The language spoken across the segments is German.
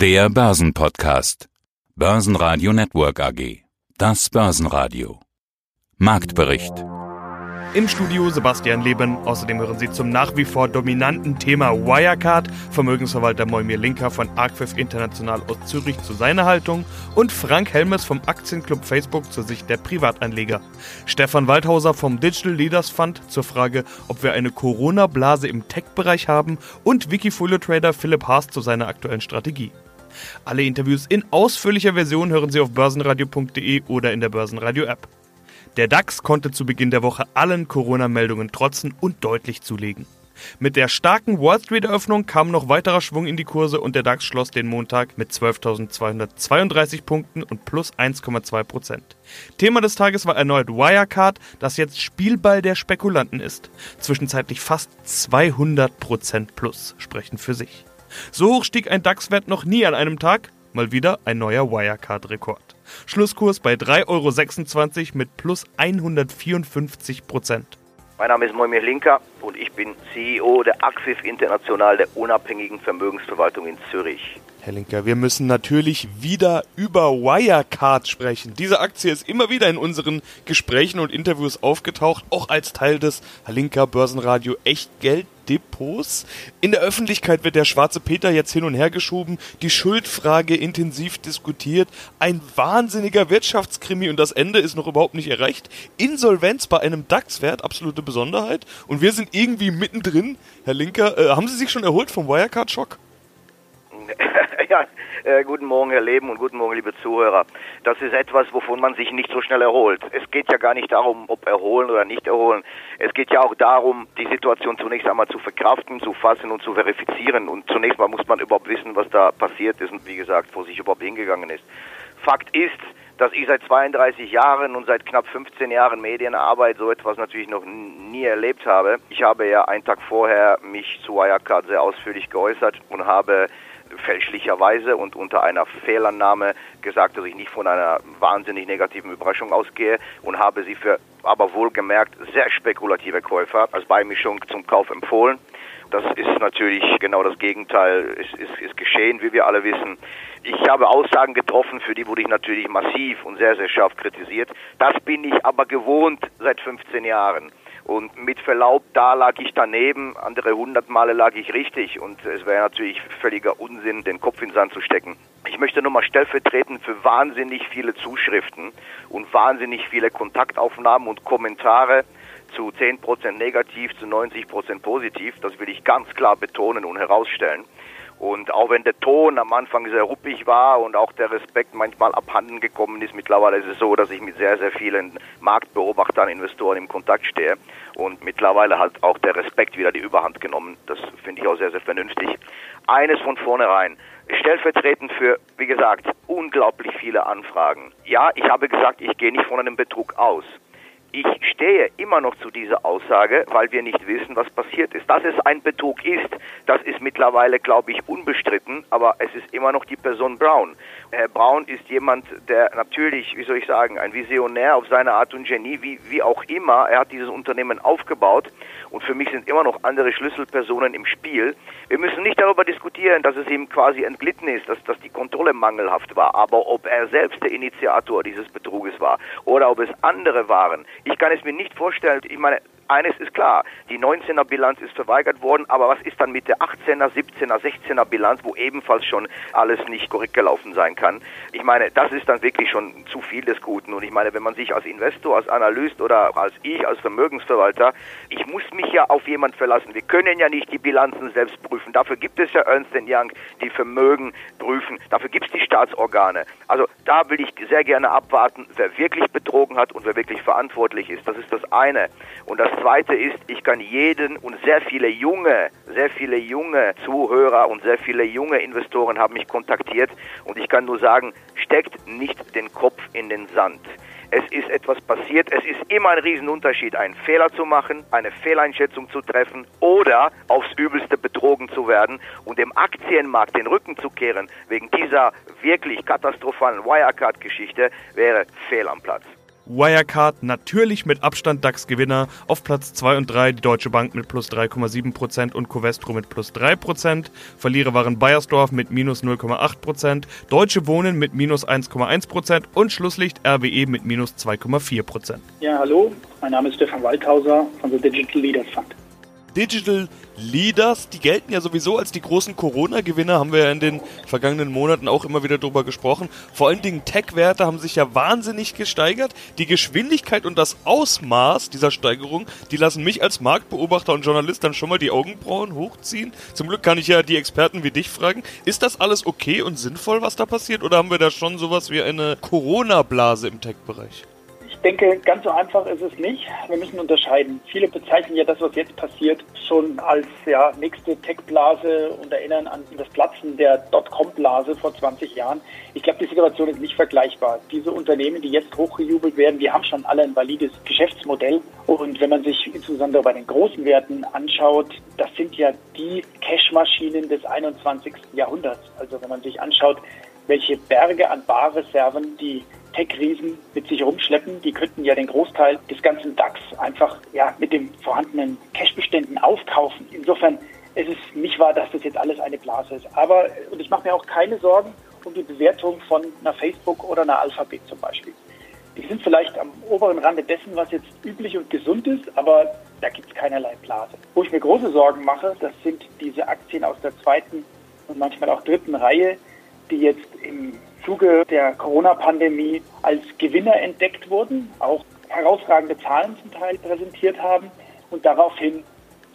Der Börsenpodcast. Börsenradio Network AG. Das Börsenradio. Marktbericht. Im Studio Sebastian Leben. Außerdem hören Sie zum nach wie vor dominanten Thema Wirecard Vermögensverwalter Moimir Linker von Arquif International aus Zürich zu seiner Haltung und Frank Helmes vom Aktienclub Facebook zur Sicht der Privatanleger. Stefan Waldhauser vom Digital Leaders Fund zur Frage, ob wir eine Corona-Blase im Tech-Bereich haben und Wikifolio-Trader Philipp Haas zu seiner aktuellen Strategie. Alle Interviews in ausführlicher Version hören Sie auf börsenradio.de oder in der Börsenradio-App. Der DAX konnte zu Beginn der Woche allen Corona-Meldungen trotzen und deutlich zulegen. Mit der starken Wall Street-Eröffnung kam noch weiterer Schwung in die Kurse und der DAX schloss den Montag mit 12.232 Punkten und plus 1,2 Prozent. Thema des Tages war erneut Wirecard, das jetzt Spielball der Spekulanten ist. Zwischenzeitlich fast 200 Prozent plus sprechen für sich. So hoch stieg ein DAX-Wert noch nie an einem Tag. Mal wieder ein neuer Wirecard-Rekord. Schlusskurs bei 3,26 Euro mit plus 154 Prozent. Mein Name ist Moimir Linker und ich bin CEO der Axif International der unabhängigen Vermögensverwaltung in Zürich. Herr Linker, wir müssen natürlich wieder über Wirecard sprechen. Diese Aktie ist immer wieder in unseren Gesprächen und Interviews aufgetaucht, auch als Teil des Herr Linker Börsenradio Echtgelddepots. In der Öffentlichkeit wird der schwarze Peter jetzt hin und her geschoben, die Schuldfrage intensiv diskutiert, ein wahnsinniger Wirtschaftskrimi und das Ende ist noch überhaupt nicht erreicht. Insolvenz bei einem DAX-Wert, absolute Besonderheit. Und wir sind irgendwie mittendrin. Herr Linker, äh, haben Sie sich schon erholt vom Wirecard-Schock? Ja, äh, guten Morgen, Herr Leben, und guten Morgen, liebe Zuhörer. Das ist etwas, wovon man sich nicht so schnell erholt. Es geht ja gar nicht darum, ob erholen oder nicht erholen. Es geht ja auch darum, die Situation zunächst einmal zu verkraften, zu fassen und zu verifizieren. Und zunächst mal muss man überhaupt wissen, was da passiert ist und wie gesagt, wo sich überhaupt hingegangen ist. Fakt ist, dass ich seit 32 Jahren und seit knapp 15 Jahren Medienarbeit so etwas natürlich noch nie erlebt habe. Ich habe ja einen Tag vorher mich zu Wirecard sehr ausführlich geäußert und habe fälschlicherweise und unter einer Fehlannahme gesagt, dass ich nicht von einer wahnsinnig negativen Überraschung ausgehe und habe sie für aber wohlgemerkt sehr spekulative Käufer als Beimischung zum Kauf empfohlen. Das ist natürlich genau das Gegenteil, ist, ist, ist geschehen, wie wir alle wissen. Ich habe Aussagen getroffen, für die wurde ich natürlich massiv und sehr, sehr scharf kritisiert. Das bin ich aber gewohnt seit 15 Jahren. Und mit Verlaub, da lag ich daneben, andere hundert Male lag ich richtig und es wäre natürlich völliger Unsinn, den Kopf in den Sand zu stecken. Ich möchte nur mal stellvertretend für wahnsinnig viele Zuschriften und wahnsinnig viele Kontaktaufnahmen und Kommentare zu 10% negativ, zu 90% positiv, das will ich ganz klar betonen und herausstellen. Und auch wenn der Ton am Anfang sehr ruppig war und auch der Respekt manchmal abhanden gekommen ist, mittlerweile ist es so, dass ich mit sehr, sehr vielen Marktbeobachtern, Investoren im Kontakt stehe. Und mittlerweile hat auch der Respekt wieder die Überhand genommen. Das finde ich auch sehr, sehr vernünftig. Eines von vornherein. Stellvertretend für, wie gesagt, unglaublich viele Anfragen. Ja, ich habe gesagt, ich gehe nicht von einem Betrug aus. Ich stehe immer noch zu dieser Aussage, weil wir nicht wissen, was passiert ist. Dass es ein Betrug ist, das ist mittlerweile, glaube ich, unbestritten, aber es ist immer noch die Person Brown. Herr Braun ist jemand, der natürlich, wie soll ich sagen, ein Visionär auf seine Art und Genie, wie, wie auch immer. Er hat dieses Unternehmen aufgebaut und für mich sind immer noch andere Schlüsselpersonen im Spiel. Wir müssen nicht darüber diskutieren, dass es ihm quasi entglitten ist, dass, dass die Kontrolle mangelhaft war, aber ob er selbst der Initiator dieses Betruges war oder ob es andere waren. Ich kann es mir nicht vorstellen. Ich meine, eines ist klar, die 19er Bilanz ist verweigert worden, aber was ist dann mit der 18er, 17er, 16er Bilanz, wo ebenfalls schon alles nicht korrekt gelaufen sein kann? Ich meine, das ist dann wirklich schon zu viel des Guten. Und ich meine, wenn man sich als Investor, als Analyst oder als ich, als Vermögensverwalter, ich muss mich ja auf jemand verlassen. Wir können ja nicht die Bilanzen selbst prüfen. Dafür gibt es ja Ernst Young, die Vermögen prüfen. Dafür gibt es die Staatsorgane. Also da will ich sehr gerne abwarten, wer wirklich betrogen hat und wer wirklich verantwortlich ist. Das ist das eine. Und das Zweite ist, ich kann jeden und sehr viele junge, sehr viele junge Zuhörer und sehr viele junge Investoren haben mich kontaktiert und ich kann nur sagen, steckt nicht den Kopf in den Sand. Es ist etwas passiert. Es ist immer ein Riesenunterschied, einen Fehler zu machen, eine Fehleinschätzung zu treffen oder aufs Übelste betrogen zu werden und dem Aktienmarkt den Rücken zu kehren wegen dieser wirklich katastrophalen Wirecard-Geschichte wäre fehl am Platz. Wirecard natürlich mit Abstand DAX-Gewinner. Auf Platz 2 und 3 die Deutsche Bank mit plus 3,7% und Covestro mit plus 3%. Verlierer waren Bayersdorf mit minus 0,8%, Deutsche Wohnen mit minus 1,1% und Schlusslicht RWE mit minus 2,4%. Ja, hallo, mein Name ist Stefan Waldhauser von der Digital Leaders Fund. Digital Leaders, die gelten ja sowieso als die großen Corona-Gewinner, haben wir ja in den vergangenen Monaten auch immer wieder drüber gesprochen. Vor allen Dingen Tech-Werte haben sich ja wahnsinnig gesteigert. Die Geschwindigkeit und das Ausmaß dieser Steigerung, die lassen mich als Marktbeobachter und Journalist dann schon mal die Augenbrauen hochziehen. Zum Glück kann ich ja die Experten wie dich fragen, ist das alles okay und sinnvoll, was da passiert, oder haben wir da schon sowas wie eine Corona-Blase im Tech-Bereich? Denke, ganz so einfach ist es nicht. Wir müssen unterscheiden. Viele bezeichnen ja das, was jetzt passiert, schon als ja, nächste Tech-Blase und erinnern an das Platzen der Dotcom-Blase vor 20 Jahren. Ich glaube, die Situation ist nicht vergleichbar. Diese Unternehmen, die jetzt hochgejubelt werden, die haben schon alle ein valides Geschäftsmodell. Und wenn man sich insbesondere bei den großen Werten anschaut, das sind ja die Cash-Maschinen des 21. Jahrhunderts. Also wenn man sich anschaut, welche Berge an Barreserven die Tech-Riesen mit sich rumschleppen. Die könnten ja den Großteil des ganzen DAX einfach ja, mit den vorhandenen Cash-Beständen aufkaufen. Insofern ist es nicht wahr, dass das jetzt alles eine Blase ist. Aber, und ich mache mir auch keine Sorgen um die Bewertung von einer Facebook oder einer Alphabet zum Beispiel. Die sind vielleicht am oberen Rande dessen, was jetzt üblich und gesund ist, aber da gibt es keinerlei Blase. Wo ich mir große Sorgen mache, das sind diese Aktien aus der zweiten und manchmal auch dritten Reihe, die jetzt im Zuge der Corona-Pandemie als Gewinner entdeckt wurden, auch herausragende Zahlen zum Teil präsentiert haben und daraufhin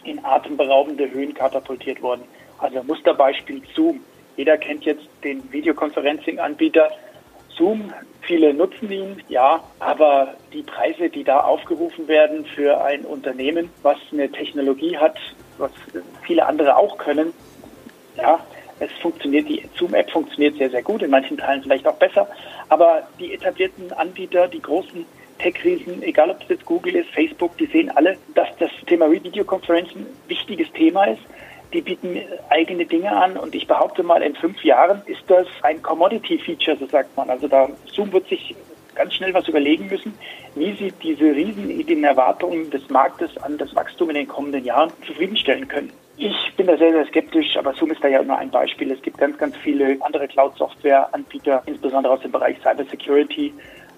in atemberaubende Höhen katapultiert wurden. Also Musterbeispiel Zoom. Jeder kennt jetzt den Videoconferencing-Anbieter Zoom. Viele nutzen ihn, ja, aber die Preise, die da aufgerufen werden für ein Unternehmen, was eine Technologie hat, was viele andere auch können, ja, es funktioniert, die Zoom-App funktioniert sehr, sehr gut, in manchen Teilen vielleicht auch besser. Aber die etablierten Anbieter, die großen Tech-Riesen, egal ob es jetzt Google ist, Facebook, die sehen alle, dass das Thema Videokonferenzen ein wichtiges Thema ist. Die bieten eigene Dinge an und ich behaupte mal, in fünf Jahren ist das ein Commodity-Feature, so sagt man. Also da Zoom wird sich ganz schnell was überlegen müssen, wie sie diese riesigen Erwartungen des Marktes an das Wachstum in den kommenden Jahren zufriedenstellen können. Ich bin da sehr, sehr skeptisch, aber Zoom ist da ja nur ein Beispiel. Es gibt ganz, ganz viele andere Cloud-Software-Anbieter, insbesondere aus dem Bereich Cybersecurity.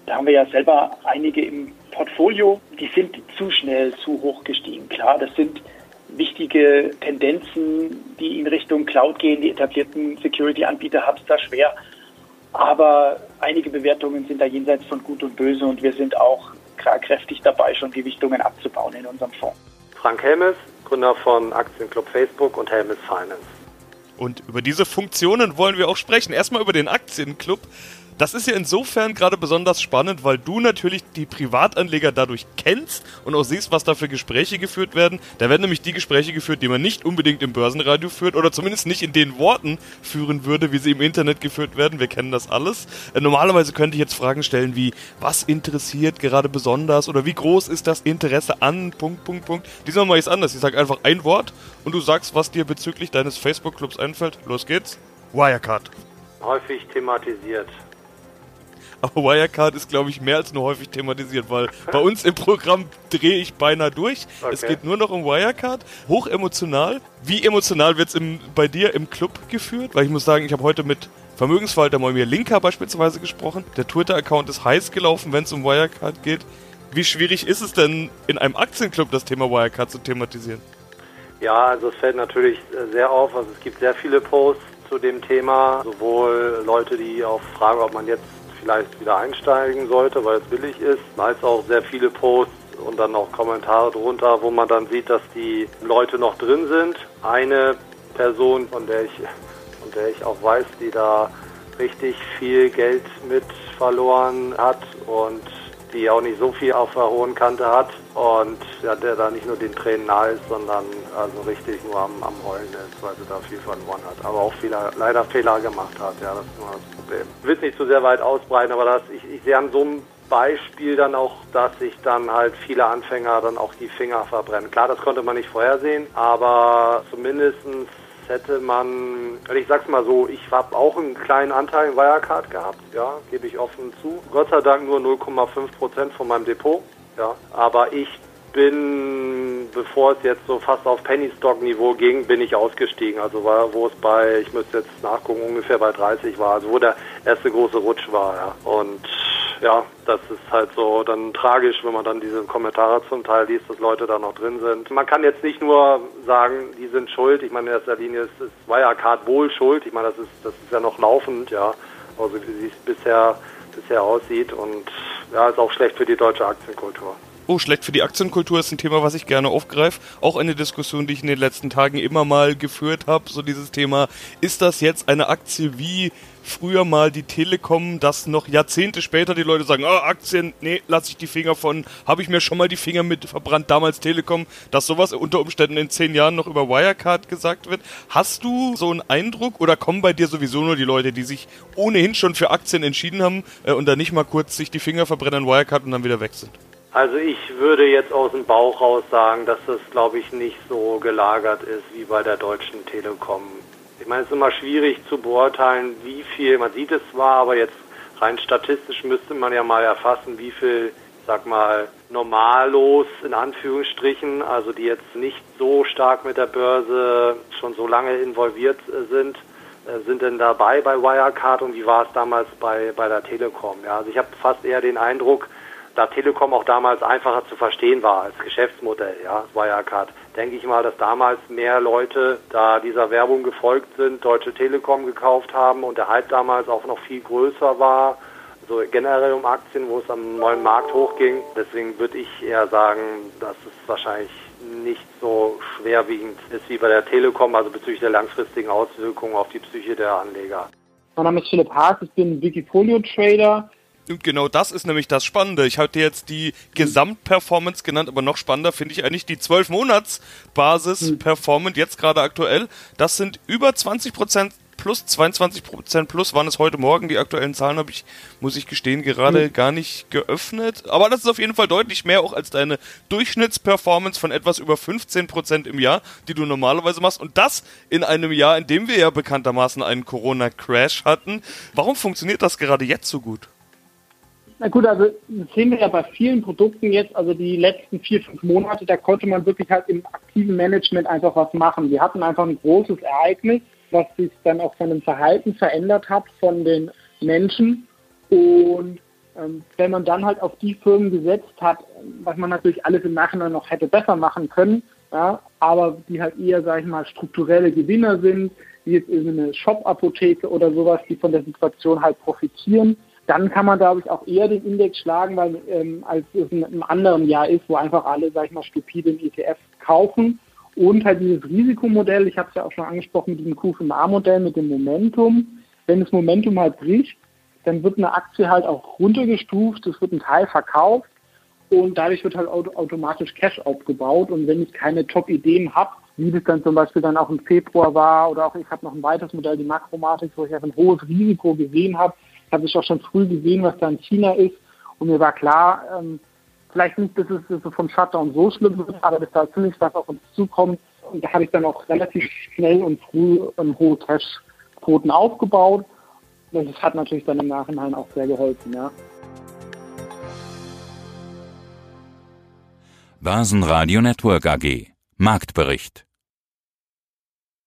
Da haben wir ja selber einige im Portfolio, die sind zu schnell, zu hoch gestiegen. Klar, das sind wichtige Tendenzen, die in Richtung Cloud gehen. Die etablierten Security-Anbieter haben es da schwer. Aber einige Bewertungen sind da jenseits von Gut und Böse und wir sind auch kräftig dabei, schon Gewichtungen abzubauen in unserem Fonds. Frank Helmes, Gründer von Aktienclub Facebook und Helmes Finance. Und über diese Funktionen wollen wir auch sprechen. Erstmal über den Aktienclub. Das ist ja insofern gerade besonders spannend, weil du natürlich die Privatanleger dadurch kennst und auch siehst, was da für Gespräche geführt werden. Da werden nämlich die Gespräche geführt, die man nicht unbedingt im Börsenradio führt oder zumindest nicht in den Worten führen würde, wie sie im Internet geführt werden. Wir kennen das alles. Äh, normalerweise könnte ich jetzt Fragen stellen wie, was interessiert gerade besonders oder wie groß ist das Interesse an, Punkt, Punkt, Punkt. Diesmal mache ich es anders. Ich sage einfach ein Wort und du sagst, was dir bezüglich deines Facebook-Clubs einfällt. Los geht's. Wirecard. Häufig thematisiert. Aber Wirecard ist, glaube ich, mehr als nur häufig thematisiert, weil bei uns im Programm drehe ich beinahe durch. Okay. Es geht nur noch um Wirecard. Hoch emotional. Wie emotional wird es bei dir im Club geführt? Weil ich muss sagen, ich habe heute mit Vermögensverwalter Moimir Linker beispielsweise gesprochen. Der Twitter-Account ist heiß gelaufen, wenn es um Wirecard geht. Wie schwierig ist es denn, in einem Aktienclub das Thema Wirecard zu thematisieren? Ja, also es fällt natürlich sehr auf. Also es gibt sehr viele Posts zu dem Thema. Sowohl Leute, die auch fragen, ob man jetzt vielleicht wieder einsteigen sollte, weil es billig ist, als auch sehr viele Posts und dann auch Kommentare drunter, wo man dann sieht, dass die Leute noch drin sind. Eine Person, von der ich, von der ich auch weiß, die da richtig viel Geld mit verloren hat und die auch nicht so viel auf der hohen Kante hat und ja, der da nicht nur den Tränen nahe ist, sondern also richtig nur am, am Heulen ist, weil sie da viel verloren hat. Aber auch Fehler, leider Fehler gemacht hat, ja, das ist. Ich will es nicht zu sehr weit ausbreiten, aber das, ich, ich sehe an so einem Beispiel dann auch, dass sich dann halt viele Anfänger dann auch die Finger verbrennen. Klar, das konnte man nicht vorhersehen, aber zumindestens hätte man, ich sag's mal so, ich habe auch einen kleinen Anteil in Wirecard gehabt, ja, gebe ich offen zu. Gott sei Dank nur 0,5 Prozent von meinem Depot, ja, aber ich bin, bevor es jetzt so fast auf Penny Stock Niveau ging, bin ich ausgestiegen. Also war, wo es bei, ich müsste jetzt nachgucken, ungefähr bei 30 war, also wo der erste große Rutsch war, ja. Und ja, das ist halt so dann tragisch, wenn man dann diese Kommentare zum Teil liest, dass Leute da noch drin sind. Man kann jetzt nicht nur sagen, die sind schuld. Ich meine, in erster Linie ist, ist Wirecard wohl schuld. Ich meine, das ist, das ist ja noch laufend, ja. Also wie es bisher, bisher aussieht und ja, ist auch schlecht für die deutsche Aktienkultur oh, schlecht für die Aktienkultur ist ein Thema, was ich gerne aufgreife. Auch eine Diskussion, die ich in den letzten Tagen immer mal geführt habe. So dieses Thema, ist das jetzt eine Aktie wie früher mal die Telekom, dass noch Jahrzehnte später die Leute sagen, oh, Aktien, nee, lasse ich die Finger von, habe ich mir schon mal die Finger mit verbrannt, damals Telekom, dass sowas unter Umständen in zehn Jahren noch über Wirecard gesagt wird. Hast du so einen Eindruck oder kommen bei dir sowieso nur die Leute, die sich ohnehin schon für Aktien entschieden haben äh, und dann nicht mal kurz sich die Finger verbrennen an Wirecard und dann wieder weg sind? Also ich würde jetzt aus dem Bauch raus sagen, dass das, glaube ich, nicht so gelagert ist wie bei der Deutschen Telekom. Ich meine, es ist immer schwierig zu beurteilen, wie viel, man sieht es zwar, aber jetzt rein statistisch müsste man ja mal erfassen, wie viel, sag mal, normallos in Anführungsstrichen, also die jetzt nicht so stark mit der Börse schon so lange involviert sind, äh, sind denn dabei bei Wirecard und wie war es damals bei, bei der Telekom? Ja, also ich habe fast eher den Eindruck, da Telekom auch damals einfacher zu verstehen war als Geschäftsmodell, ja, Wirecard, denke ich mal, dass damals mehr Leute da dieser Werbung gefolgt sind, Deutsche Telekom gekauft haben und der Hype damals auch noch viel größer war, so generell um Aktien, wo es am neuen Markt hochging. Deswegen würde ich eher sagen, dass es wahrscheinlich nicht so schwerwiegend ist wie bei der Telekom, also bezüglich der langfristigen Auswirkungen auf die Psyche der Anleger. Mein Name ist Philipp Haas, ich bin Wikifolio-Trader und genau das ist nämlich das Spannende. Ich hatte jetzt die Gesamtperformance genannt, aber noch spannender finde ich eigentlich die 12-Monats-Basis-Performance, jetzt gerade aktuell. Das sind über 20 Prozent plus, 22 Prozent plus waren es heute Morgen. Die aktuellen Zahlen habe ich, muss ich gestehen, gerade mhm. gar nicht geöffnet. Aber das ist auf jeden Fall deutlich mehr auch als deine Durchschnittsperformance von etwas über 15 Prozent im Jahr, die du normalerweise machst. Und das in einem Jahr, in dem wir ja bekanntermaßen einen Corona-Crash hatten. Warum funktioniert das gerade jetzt so gut? Na gut, also das sehen wir ja bei vielen Produkten jetzt, also die letzten vier, fünf Monate, da konnte man wirklich halt im aktiven Management einfach was machen. Wir hatten einfach ein großes Ereignis, was sich dann auch von dem Verhalten verändert hat von den Menschen. Und ähm, wenn man dann halt auf die Firmen gesetzt hat, was man natürlich alles im Nachhinein noch hätte besser machen können, ja, aber die halt eher, sage ich mal, strukturelle Gewinner sind, wie jetzt eine Shop-Apotheke oder sowas, die von der Situation halt profitieren, dann kann man, glaube ich, auch eher den Index schlagen, weil ähm, als es in einem anderen Jahr ist, wo einfach alle, sag ich mal, stupide ETF kaufen. Und halt dieses Risikomodell, ich habe es ja auch schon angesprochen mit diesem QFMA-Modell, mit dem Momentum. Wenn das Momentum halt bricht, dann wird eine Aktie halt auch runtergestuft, es wird ein Teil verkauft und dadurch wird halt automatisch Cash aufgebaut. Und wenn ich keine Top-Ideen habe, wie das dann zum Beispiel dann auch im Februar war oder auch ich habe noch ein weiteres Modell, die Makromatik, wo ich einfach ein hohes Risiko gesehen habe, habe ich auch schon früh gesehen, was da in China ist. Und mir war klar, ähm, vielleicht nicht, dass es, es vom Shutdown so schlimm wird, aber dass da ziemlich was auf uns zukommt. Und da habe ich dann auch relativ schnell und früh ähm, hohe Cash-Quoten aufgebaut. Das hat natürlich dann im Nachhinein auch sehr geholfen, ja. Basen Radio Network AG Marktbericht